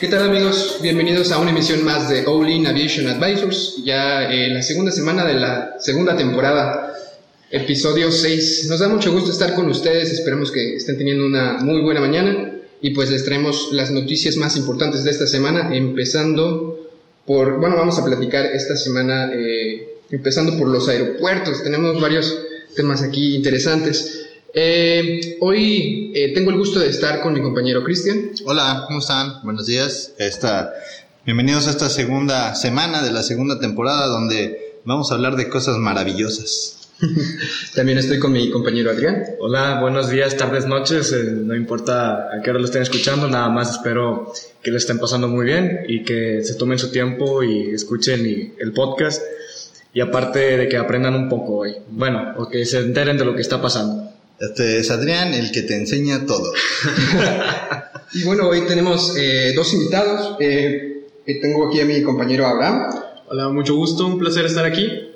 ¿Qué tal amigos? Bienvenidos a una emisión más de All In Aviation Advisors, ya en la segunda semana de la segunda temporada, episodio 6. Nos da mucho gusto estar con ustedes, esperamos que estén teniendo una muy buena mañana y pues les traemos las noticias más importantes de esta semana, empezando por, bueno, vamos a platicar esta semana, eh, empezando por los aeropuertos, tenemos varios temas aquí interesantes. Eh, hoy eh, tengo el gusto de estar con mi compañero Cristian. Hola, ¿cómo están? Buenos días. Esta, bienvenidos a esta segunda semana de la segunda temporada donde vamos a hablar de cosas maravillosas. También estoy con mi compañero Adrián. Hola, buenos días, tardes, noches, eh, no importa a qué hora lo estén escuchando, nada más espero que lo estén pasando muy bien y que se tomen su tiempo y escuchen y- el podcast y aparte de que aprendan un poco hoy, bueno, o que se enteren de lo que está pasando. Este es Adrián, el que te enseña todo. Y bueno, hoy tenemos eh, dos invitados. Eh, tengo aquí a mi compañero Abraham Hola, mucho gusto, un placer estar aquí.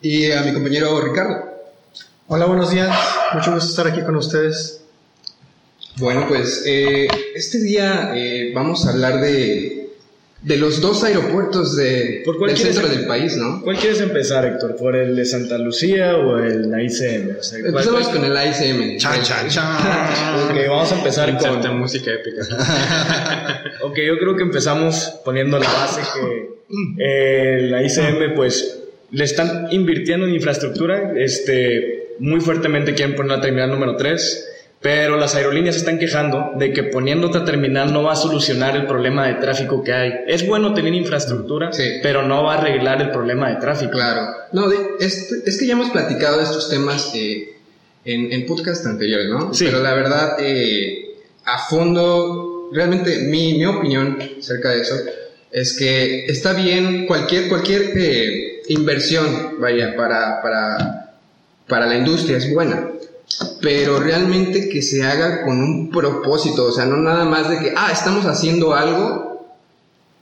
y a mi compañero Ricardo. Hola, buenos días. Mucho gusto estar aquí con ustedes. Bueno, pues eh, este día eh, vamos a hablar de, de los dos aeropuertos de, ¿Por cuál del centro em- del país, ¿no? ¿Cuál quieres empezar, Héctor? ¿Por el de Santa Lucía o el ICM? O sea, ¿cuál- Empezamos con el ASM. Chan, chan, chan. Ok, vamos a empezar Inserte con... música épica. Ok, yo creo que empezamos poniendo la base que eh, la ICM pues le están invirtiendo en infraestructura, este, muy fuertemente quieren poner la terminal número 3, pero las aerolíneas están quejando de que poniendo otra terminal no va a solucionar el problema de tráfico que hay. Es bueno tener infraestructura, Sí. pero no va a arreglar el problema de tráfico. Claro. No, de- es, es que ya hemos platicado de estos temas eh, en, en podcast anteriores, ¿no? Sí. Pero la verdad, eh, a fondo, realmente mi, mi opinión acerca de eso es que está bien cualquier, cualquier eh, inversión, vaya, para, para, para la industria es buena. Pero realmente que se haga con un propósito, o sea, no nada más de que, ah, estamos haciendo algo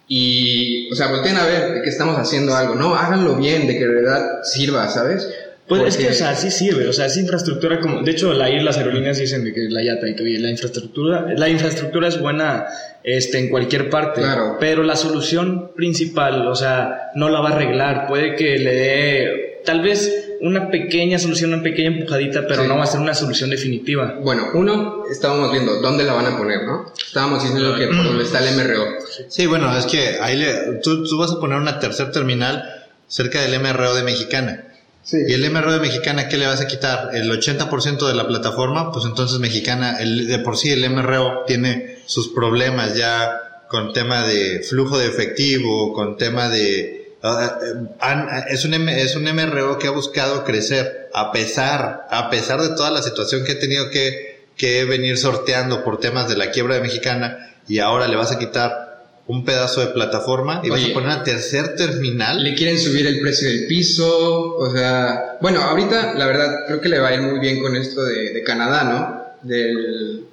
y, o sea, volteen a ver de que estamos haciendo algo. No, háganlo bien, de que de verdad sirva, ¿sabes? Pues es que, Porque- o sea, sí sirve, o sea, es infraestructura como... De hecho, la las aerolíneas dicen de que la IATA y que la infraestructura, la infraestructura es buena este, en cualquier parte, Claro. pero la solución principal, o sea, no la va a arreglar, puede que le dé tal vez una pequeña solución, una pequeña empujadita, pero Sí. no va a ser una solución definitiva. Bueno, uno, estábamos viendo dónde la van a poner, ¿no? Estábamos diciendo que por donde está el MRO. Sí, bueno, es que ahí le, tú, tú vas a poner una tercer terminal cerca del MRO de Mexicana. Sí. ¿Y el MRO de Mexicana qué le vas a quitar? ¿El 80% de la plataforma? Pues entonces Mexicana, el, de por sí el MRO tiene sus problemas ya con tema de flujo de efectivo, con tema de... ah, eh, han- es, un, es un MRO que ha buscado crecer a pesar, a pesar de toda la situación que ha tenido que, que venir sorteando por temas de la quiebra de Mexicana y ahora le vas a quitar un pedazo de plataforma y vas a poner una tercer terminal. Le quieren subir el precio del piso, o sea, bueno, ahorita la verdad creo que le va a ir muy bien con esto de, de Canadá, ¿no? Del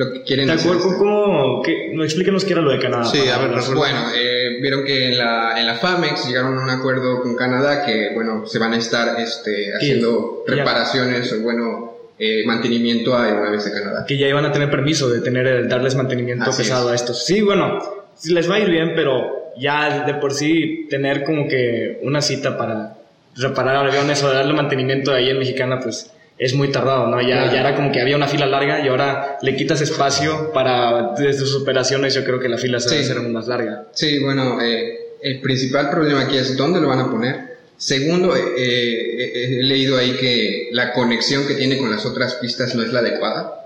lo que quieren ¿Te hacer. acuerdas cómo? no, explíquenos qué era lo de Canadá. Sí, a ver. Bueno, eh, vieron que en la, en la FAMEX llegaron a un acuerdo con Canadá que, bueno, se van a estar este, haciendo reparaciones o, bueno, eh, mantenimiento a aeronaves de Canadá. que ya iban a tener permiso de tener el- darles mantenimiento Así pesado es. a estos. Sí, bueno, les va a ir bien, pero ya de por sí tener como que una cita para reparar aviones o darle mantenimiento ahí en Mexicana, pues es muy tardado, ¿no? Ya, Claro. ya era como que había una fila larga y ahora le quitas espacio para desde sus operaciones, yo creo que la fila se va a Sí. hacer más larga. Sí, bueno, eh, el principal problema aquí es dónde lo van a poner. Segundo, eh, eh, he leído ahí que la conexión que tiene con las otras pistas no es la adecuada.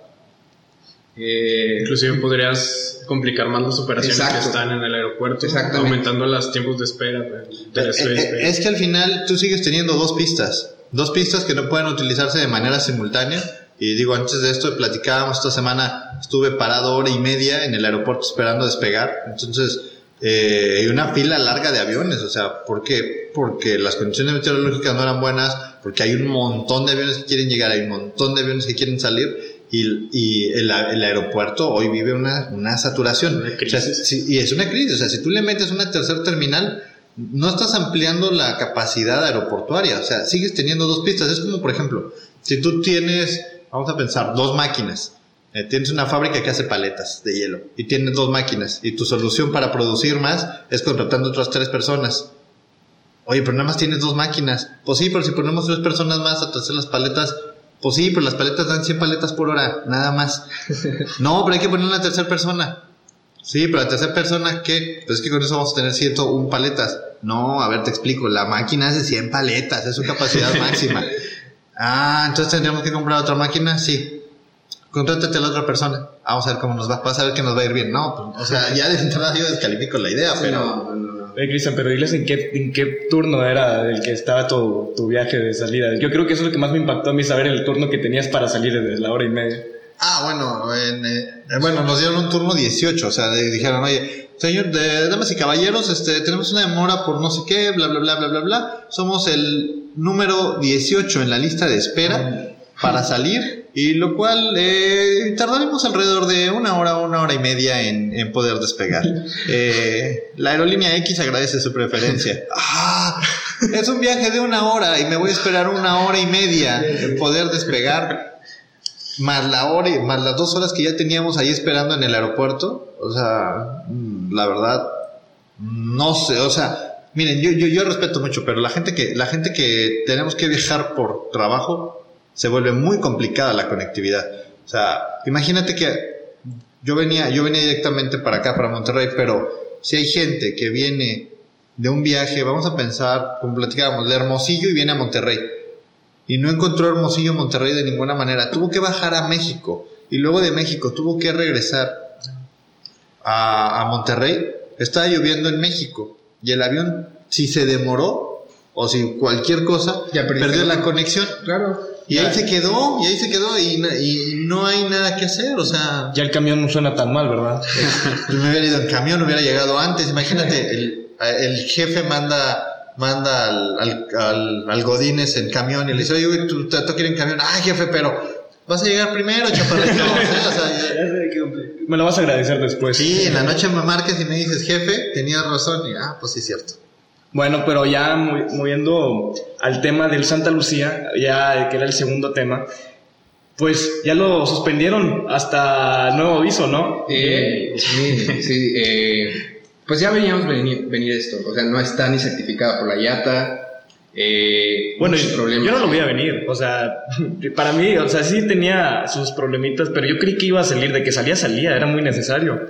Eh, Inclusive podrías complicar más las operaciones Exacto. que están en el aeropuerto, aumentando los tiempos de espera. De Eh, espera, eh, espera. Es que al final tú sigues teniendo dos pistas, dos pistas que no pueden utilizarse de manera simultánea Y digo, antes de esto platicábamos esta semana, estuve parado hora y media en el aeropuerto esperando despegar. Entonces, eh, hay una fila larga de aviones. O sea, ¿por qué? Porque las condiciones meteorológicas no eran buenas, porque hay un montón de aviones que quieren llegar, hay un montón de aviones que quieren salir. Y, y el, a- el aeropuerto hoy vive una, una saturación. Una O sea, crisis. si- y es una crisis. O sea, si tú le metes una tercer terminal, no estás ampliando la capacidad aeroportuaria. O sea, sigues teniendo dos pistas. Es como, por ejemplo, si tú tienes, vamos a pensar, dos máquinas. Eh, tienes una fábrica que hace paletas de hielo y tienes dos máquinas y tu solución para producir más es contratando otras tres personas. Oye, pero nada más tienes dos máquinas. Pues sí, pero si ponemos tres personas más a hacer las paletas, pues sí, pero las paletas dan 100 paletas por hora, nada más. No, pero hay que poner una tercera persona. Sí, pero la tercera persona, ¿qué? Pues es que con eso vamos a tener 101 paletas. No, a ver, te explico. La máquina hace 100 paletas, es su capacidad máxima. Ah, entonces tendríamos que comprar otra máquina, sí. Contrátate a la otra persona. Vamos a ver cómo nos va. Vas a ver que nos va a ir bien. No, pues, o sea, ya de entrada yo descalifico la idea, pero. No, no, no. Oye, Cristian, pero diles en qué, en qué turno era el que estaba tu, tu viaje de salida. Yo creo que eso es lo que más me impactó a mí, saber el turno que tenías para salir de la hora y media. Ah, bueno, en, eh, eh, bueno, nos dieron un turno 18, o sea, de- dijeron, oye, señor, de, damas y caballeros, este, tenemos una demora por no sé qué, bla, bla, bla, bla, bla, bla. Somos el número 18 en la lista de espera para salir, y lo cual eh, tardaremos alrededor de una hora, una hora y media en, en poder despegar. Eh, la aerolínea X agradece su preferencia. Ah, es un viaje de una hora y me voy a esperar una hora y media en poder despegar más la hora más las dos horas que ya teníamos ahí esperando en el aeropuerto, o sea, mm, la verdad, no sé, o sea, miren, yo, yo, yo respeto mucho, pero la gente que, la gente que tenemos que viajar por trabajo, se vuelve muy complicada la conectividad. O sea, imagínate que yo venía, yo venía directamente para acá, para Monterrey, pero si hay gente que viene de un viaje, vamos a pensar, como platicábamos, de Hermosillo y viene a Monterrey y no encontró Hermosillo Monterrey de ninguna manera. Tuvo que bajar a México y luego de México tuvo que regresar a, a Monterrey. Estaba lloviendo en México y el avión, si se demoró o si cualquier cosa, Ya perdió la- conexión. Claro. Y ahí se quedó, y ahí se quedó, y, y no hay nada que hacer, o sea, Ya el camión no suena tan mal, ¿verdad? yo me hubiera ido en camión, hubiera llegado antes, imagínate, el, el jefe manda, manda al, al, al, al Godínez en camión y le dice, oye, güey, tú te toca ir en camión, ay jefe, pero vas a llegar primero, chaparrito, o sea, Me lo vas a agradecer después. sí, en la noche me marcas y me dices, jefe, tenías razón, y ah, pues sí, cierto. Bueno, pero ya mo- moviendo al tema del Santa Lucía, ya que era el segundo tema, pues ya lo suspendieron hasta nuevo aviso, ¿no? Eh, sí, sí, eh, pues ya veníamos venir, venir esto. O sea, no está ni certificada por la IATA. Eh, Bueno, yo, yo no lo voy a venir, o sea, para mí, o sea, sí tenía sus problemitas, pero yo creí que iba a salir, de que salía, salía, era muy necesario,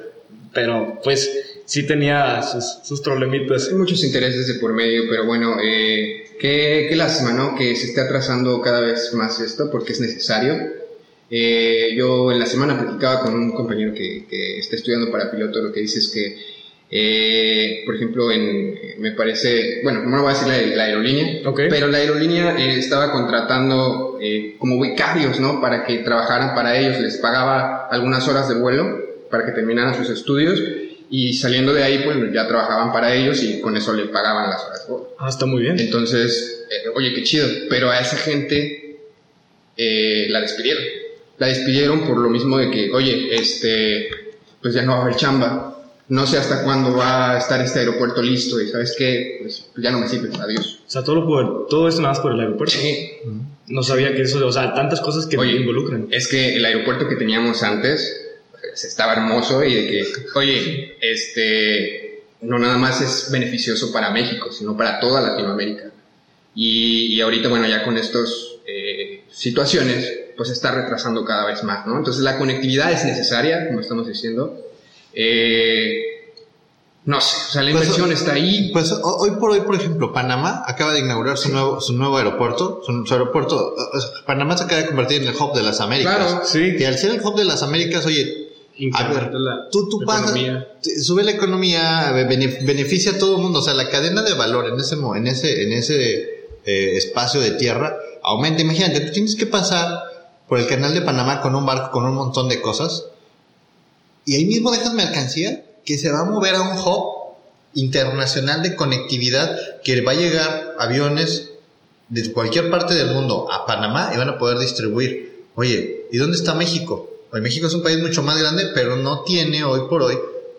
pero pues sí tenía sus, sus problemitas. Hay muchos intereses de por medio, pero bueno, eh, qué, qué lástima, ¿no? Que se esté atrasando cada vez más esto porque es necesario. Eh, yo en la semana platicaba con un compañero que, que está estudiando para piloto, lo que dice es que, eh, por ejemplo, en, me parece, bueno, no voy a decir la, la aerolínea, pero la aerolínea eh, estaba contratando eh, como becarios, ¿no? Para que trabajaran para ellos, les pagaba algunas horas de vuelo para que terminaran sus estudios y saliendo de ahí, pues ya trabajaban para ellos y con eso le pagaban las horas de vuelo. Ah, está muy bien. Entonces, eh, oye, qué chido, pero a esa gente la despidieron. La despidieron por lo mismo de que, oye, este, pues ya no va a haber chamba. No sé hasta cuándo va a estar este aeropuerto listo y sabes qué, pues ya no me sirve, adiós. O sea, todo, por, todo esto nada más por el aeropuerto. Sí, No sabía que eso, o sea, tantas cosas que Oye, me involucran. Es que el aeropuerto que teníamos antes pues, estaba hermoso y de que, oye, este, no nada más es beneficioso para México, sino para toda Latinoamérica. Y, y ahorita, bueno, ya con estas situaciones, pues está retrasando cada vez más, ¿no? Entonces la conectividad es necesaria, como estamos diciendo. Eh, no sé, o sea, la Pues, inversión está ahí. Pues ho- hoy por hoy, por ejemplo, Panamá acaba de inaugurar su nuevo, su nuevo aeropuerto. Su, su aeropuerto, Panamá se acaba de convertir en el hub de las Américas. Claro, sí. Y al ser el hub de las Américas, oye, a ver, la tú, tú pagas, sube la economía, be- bene- beneficia a todo el mundo. O sea, la cadena de valor en ese, en ese, en ese eh, espacio de tierra aumenta. Imagínate, tú tienes que pasar, por el canal de Panamá con un barco con un montón de cosas. Y ahí mismo dejas mercancía que se va a mover a un hub internacional de conectividad que va a llegar aviones de cualquier parte del mundo a Panamá y van a poder distribuir. Oye, ¿y dónde está México? Hoy México es un país mucho más grande, pero no tiene hoy por hoy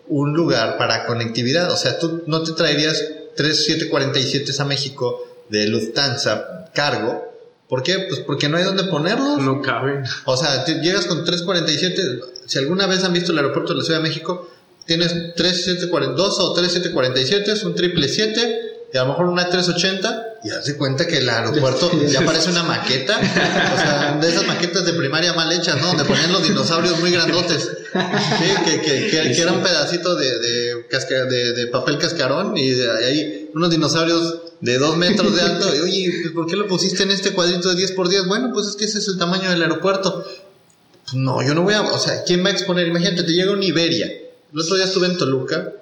un lugar para conectividad. O sea, tú no te traerías 3747 a México de Lufthansa cargo. ¿Por qué? Pues porque no hay dónde ponerlos. No cabe. O sea, llegas con 347. Si alguna vez han visto el aeropuerto de la Ciudad de México, tienes 3742 o 3747, es un triple 7 y a lo mejor una 380 y haz de cuenta que el aeropuerto ya parece una maqueta, o sea, de esas maquetas de primaria mal hechas, ¿no? Donde ponían los dinosaurios muy grandotes, ¿sí? que, que, que, que era un pedacito de, de, casca- de, de papel cascarón y de ahí unos dinosaurios de dos metros de alto. Y, Oye, pues, ¿por qué lo pusiste en este cuadrito de 10 por 10? Bueno, pues es que ese es el tamaño del aeropuerto. Pues no, yo no voy a, o sea, ¿quién va a exponer? Imagínate, te llega un Iberia. El otro día estuve en Toluca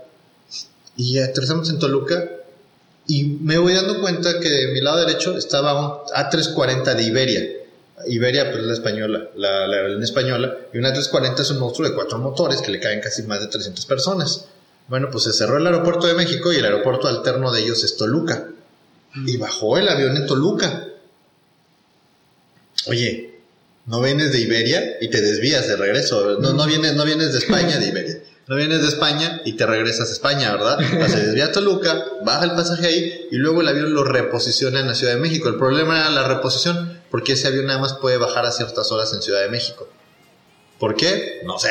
y aterrizamos en Toluca y me voy dando cuenta que de mi lado derecho estaba un A340 de Iberia. Iberia, pues es la española, la, aerolínea española, y una A340 es un monstruo de cuatro motores que le caben casi más de 300 personas. Bueno, pues se cerró el aeropuerto de México y el aeropuerto alterno de ellos es Toluca. Y bajó el avión en Toluca. Oye, no vienes de Iberia y te desvías de regreso. No, no, vienes, no vienes de España de Iberia. No vienes de España y te regresas a España, ¿verdad? O se desvía a Toluca, baja el pasaje ahí y luego el avión lo reposiciona en la Ciudad de México. El problema era la reposición porque ese avión nada más puede bajar a ciertas horas en Ciudad de México. ¿Por qué? No sé.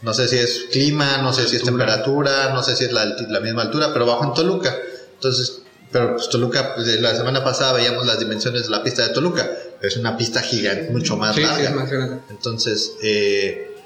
No sé si es clima, no sé si es temperatura, no sé si es la, la misma altura, pero bajo en Toluca. Entonces, pero pues Toluca, de la semana pasada veíamos las dimensiones de la pista de Toluca. Es una pista gigante, mucho más Sí, sí, larga. es más grande. Entonces, eh,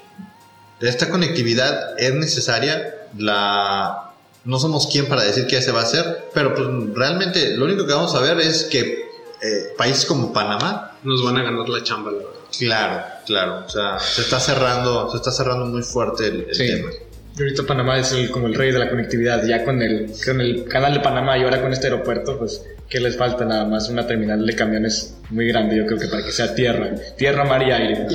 esta conectividad es necesaria. La, no somos quien para decir qué se va a hacer, pero pues realmente lo único que vamos a ver es que eh, países como Panamá, Nos van a ganar la chamba, la verdad. claro, claro, o sea, se está cerrando, se está cerrando muy fuerte el, el Sí. tema. Y ahorita Panamá es el- como el rey de la conectividad, ya con el, con el canal de Panamá y ahora con este aeropuerto, pues, ¿qué les falta? Nada más una terminal de camiones muy grande, yo creo que para que sea tierra, tierra, mar y aire.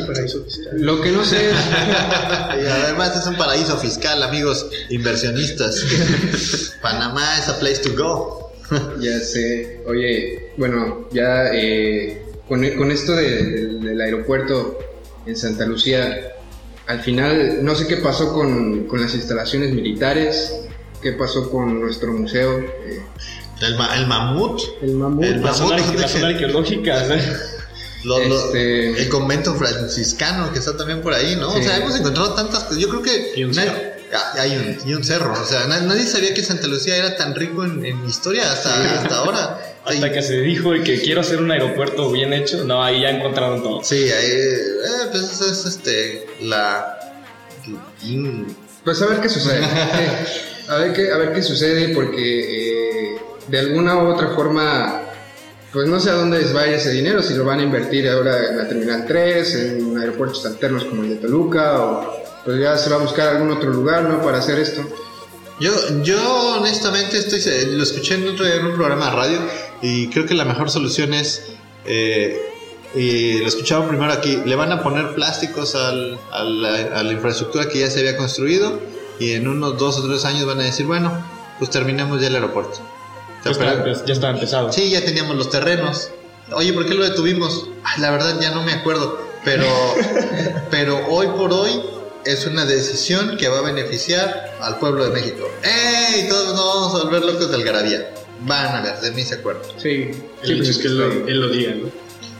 Lo que no sé es, Y además es un paraíso fiscal, amigos inversionistas. Panamá es a place to go. ya sé, oye, bueno, ya eh, con, con esto de- del- del aeropuerto en Santa Lucía, al final no sé qué pasó con, con las instalaciones militares, qué pasó con nuestro museo, eh, El, ma- el mamut, el mamut. El La zona, mamut, la zona arqueológica, lo- lo- Este- el convento franciscano que está también por ahí, ¿no? O sea, hemos encontrado tantas cosas. Yo creo que. Y un cerro. Ah, hay un, y un cerro. O sea, na- nadie sabía que Santa Lucía era tan rico en, en historia hasta, hasta ahora. Hasta Y- que se dijo de que quiero hacer un aeropuerto bien hecho, no, ahí ya encontraron todo. Sí, ahí, eh, pues eso es este, la. in- Pues a ver qué sucede. A, ver qué, a ver qué sucede porque eh, de alguna u otra forma, pues no sé a dónde les va a ir ese dinero, si lo van a invertir ahora en la Terminal 3, en aeropuertos alternos como el de Toluca, o pues ya se va a buscar algún otro lugar, ¿no? Para hacer esto. Yo, yo honestamente estoy, se- lo escuché en, otro, en un programa de radio y creo que la mejor solución es, eh, y lo escuchaba primero aquí, le van a poner plásticos al- a, la, a la infraestructura que ya se había construido y en unos dos o tres años van a decir, bueno, pues terminemos ya el aeropuerto. Ya ya estaba empezado. Sí, ya teníamos los terrenos. Oye, ¿por qué lo detuvimos? Ay, la verdad ya no me acuerdo. Pero, pero hoy por hoy es una decisión que va a beneficiar al pueblo de México. ¡Ey! Todos nos vamos a volver locos del Garabía. Van a ver, de mí se acuerdan. Sí, El hecho es que él lo, él lo diga, ¿no?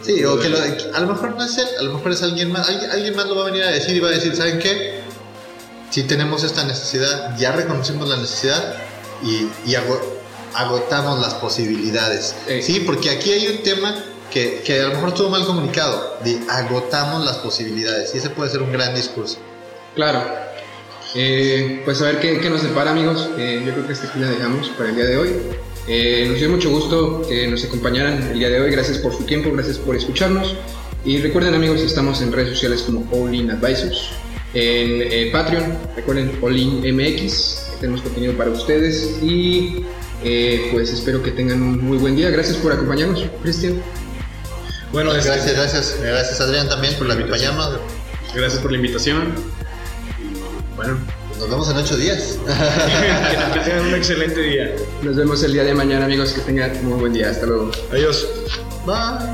Sí, o que lo- a lo mejor no es él, a lo mejor es alguien más. Alguien, alguien más lo va a venir a decir y va a decir, ¿saben qué? Si tenemos esta necesidad, ya reconocimos la necesidad y, y ago- agotamos las posibilidades. Sí. Sí, porque aquí hay un tema que, que a lo mejor estuvo mal comunicado, de agotamos las posibilidades. Y ese puede ser un gran discurso. Claro. Eh, pues a ver qué, qué nos depara, amigos. Eh, yo creo que hasta aquí la dejamos para el día de hoy. Eh, nos dio mucho gusto que nos acompañaran el día de hoy. Gracias por su tiempo, gracias por escucharnos. Y recuerden, amigos, estamos en redes sociales como All In Advisors. En eh, Patreon, recuerden All In MX. Tenemos contenido para ustedes. Y eh, pues espero que tengan un muy buen día. Gracias por acompañarnos, Cristian. Bueno, este, Gracias, gracias. Gracias Adrián también por acompañarnos. Gracias por la invitación. Y bueno, Nos vemos en ocho días. que, tengan un excelente día. Nos vemos el día de mañana, amigos. Que tengan muy buen día. Hasta luego. Adiós. Bye.